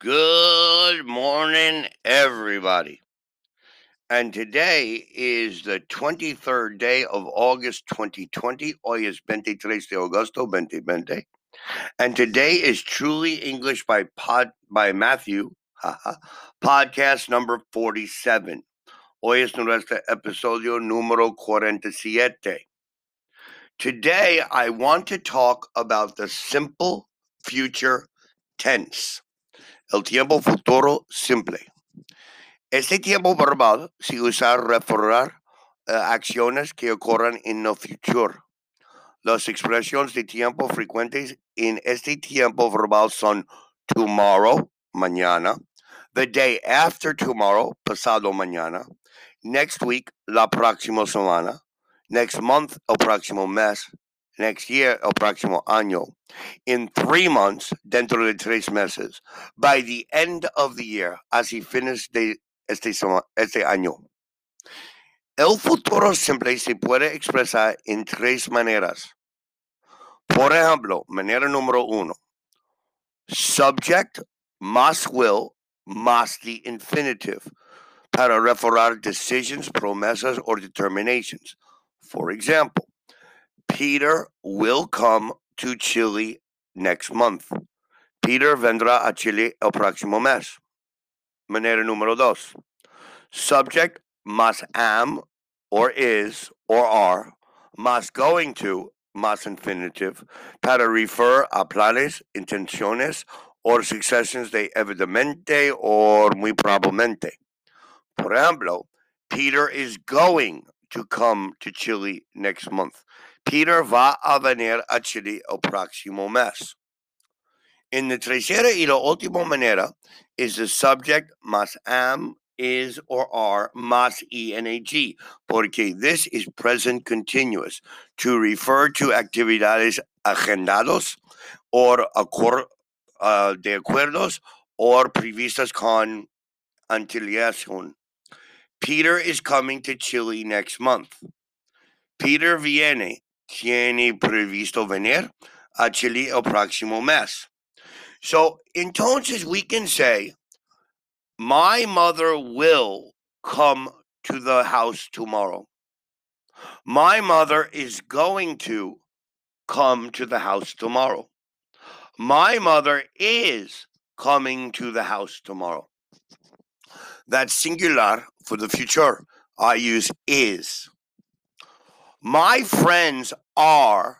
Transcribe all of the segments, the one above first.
Good morning, everybody. And today is the 23rd day of August 2020. Hoy es 23 de agosto 2020. And today is Truly English by Pod by Matthew, podcast number 47. Hoy es nuestro episodio número 47. Today, I want to talk about the simple future tense. El tiempo futuro simple. Este tiempo verbal se usa para referir a acciones que ocurran en el futuro. Las expresiones de tiempo frecuentes en este tiempo verbal son tomorrow, mañana, the day after tomorrow, pasado mañana, next week, la próxima semana, next month, el próximo mes, next year, el próximo año, in three months, dentro de tres meses, by the end of the year, así fines de este, este año. El futuro simple se puede expresar en tres maneras. Por ejemplo, manera número uno, subject más will más the infinitive para referir decisions, promesas or determinations. For example, Peter will come to Chile next month. Peter vendrá a Chile el próximo mes. Manera número dos. Subject más am or is or are más going to más infinitive para refer a planes, intenciones or successions de evidentemente or muy probablemente. Por ejemplo, Peter is going to come to Chile next month. Peter va a venir a Chile el próximo mes. En la tercera y la última manera is the subject más am, is or are más ing, porque this is present continuous to refer to actividades agendados or acor, uh, de acuerdos or previstas con antelación. Peter is coming to Chile next month. Peter viene tiene previsto venir a Chile el próximo mes. So, entonces we can say, my mother will come to the house tomorrow. My mother is going to come to the house tomorrow. My mother is coming to the house tomorrow. That's singular for the future. I use is. My friends are,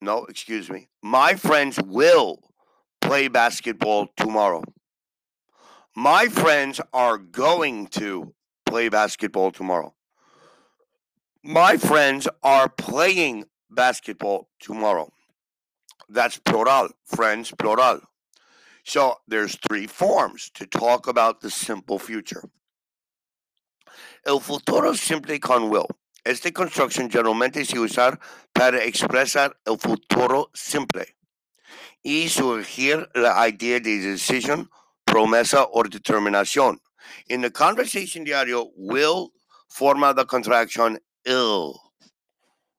no, excuse me, my friends will play basketball tomorrow. My friends are going to play basketball tomorrow. My friends are playing basketball tomorrow. That's plural, friends, plural. So there's three forms to talk about the simple future. El futuro simple con will. Esta construcción generalmente se usa para expresar el futuro simple y surgir la idea de decisión, promesa o determinación. En la conversation diario, will forma la contracción ill.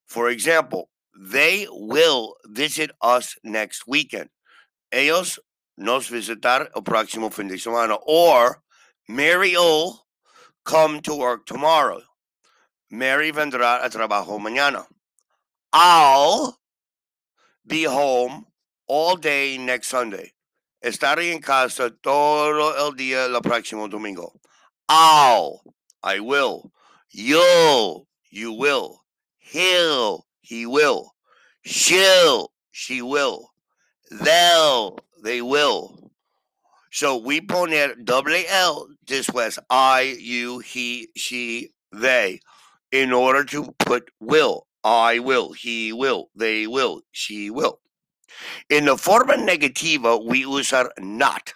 For example, they will visit us next weekend. Ellos nos visitar el próximo fin de semana. Or Mary will come to work tomorrow. Mary vendrá a trabajo mañana. I'll be home all day next Sunday. Estaré en casa todo el día el próximo domingo. I'll, I will. You'll, you will. He'll, he will. She'll, she will. They'll, they will. So we poner double L después I, you, he, she, they in order to put will. I will, he will, they will, she will. En la forma negativa, we use usar not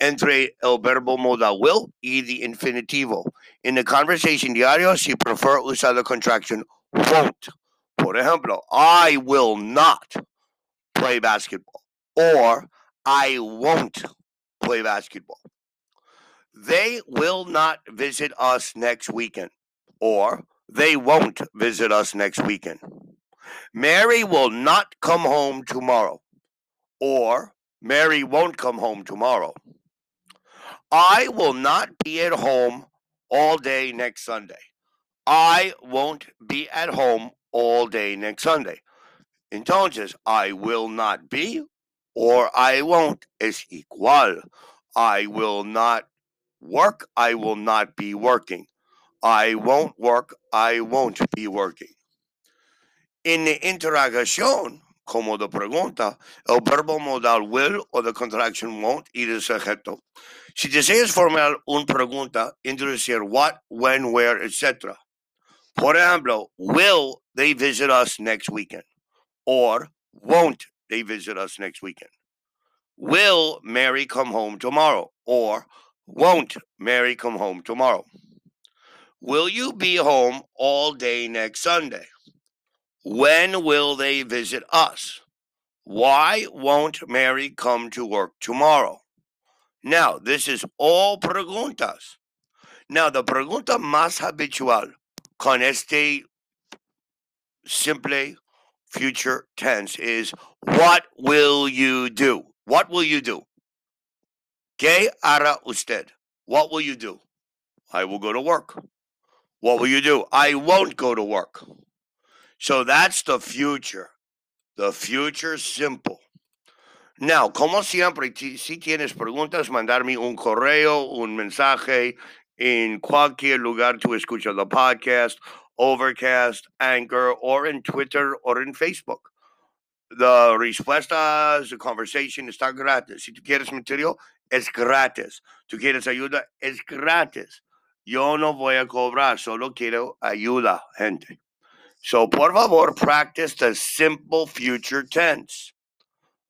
entre el verbo modal will y the infinitivo. En la conversation diario, si prefer usar la contraction won't. Por ejemplo, I will not play basketball. Or I won't play basketball. They will not visit us next weekend. Or they won't visit us next weekend. Mary will not come home tomorrow. Or Mary won't come home tomorrow. I will not be at home all day next Sunday. I won't be at home all day next Sunday. Entonces, I will not be or I won't es igual. I will not work. I mm. will not be working. I won't work. I won't be working. En la interrogación, como de pregunta, el verbo modal will o de contraction won't y el sujeto. Si deseas formar una pregunta, introducir what, when, where, etc. Por ejemplo, will they visit us next weekend? Or won't they visit us next weekend? Will Mary come home tomorrow? Or won't Mary come home tomorrow? Will you be home all day next Sunday? When will they visit us? Why won't Mary come to work tomorrow? Now, this is all preguntas. Now, the pregunta más habitual con este simple future tense is what will you do? What will you do? ¿Qué hará usted? What will you do? I will go to work. What will you do? I won't go to work. So that's the future. The future simple. Now, como siempre, si tienes preguntas, mandarme un correo, un mensaje en cualquier lugar tú escuchas the podcast, Overcast, Anchor, or in Twitter or in Facebook. The respuestas, the conversation está gratis. Si tú quieres material, es gratis. Tú quieres ayuda, es gratis. Yo no voy a cobrar, solo quiero ayuda, gente. So, por favor, practice the simple future tense.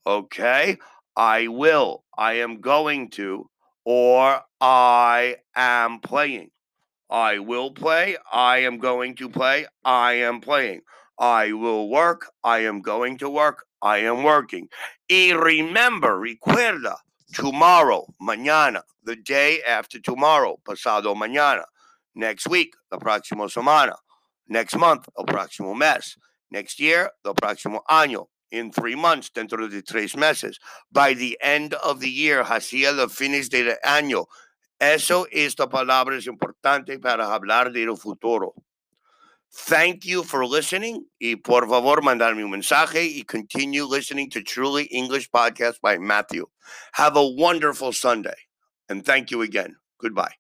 Okay? I will, I am going to, or I am playing. I will play, I am going to play, I am playing. I will work, I am going to work, I am working. Y remember, recuerda, tomorrow, mañana, the day after tomorrow, pasado mañana, next week, la próxima semana, next month, el próximo mes, next year, el próximo año, in three months, dentro de tres meses, by the end of the year, hacia los fines del año. Eso, esta palabra es importante para hablar del futuro. Thank you for listening. Y por favor, mandarme un mensaje y continue listening to Truly English Podcast by Matthew. Have a wonderful Sunday. And thank you again. Goodbye.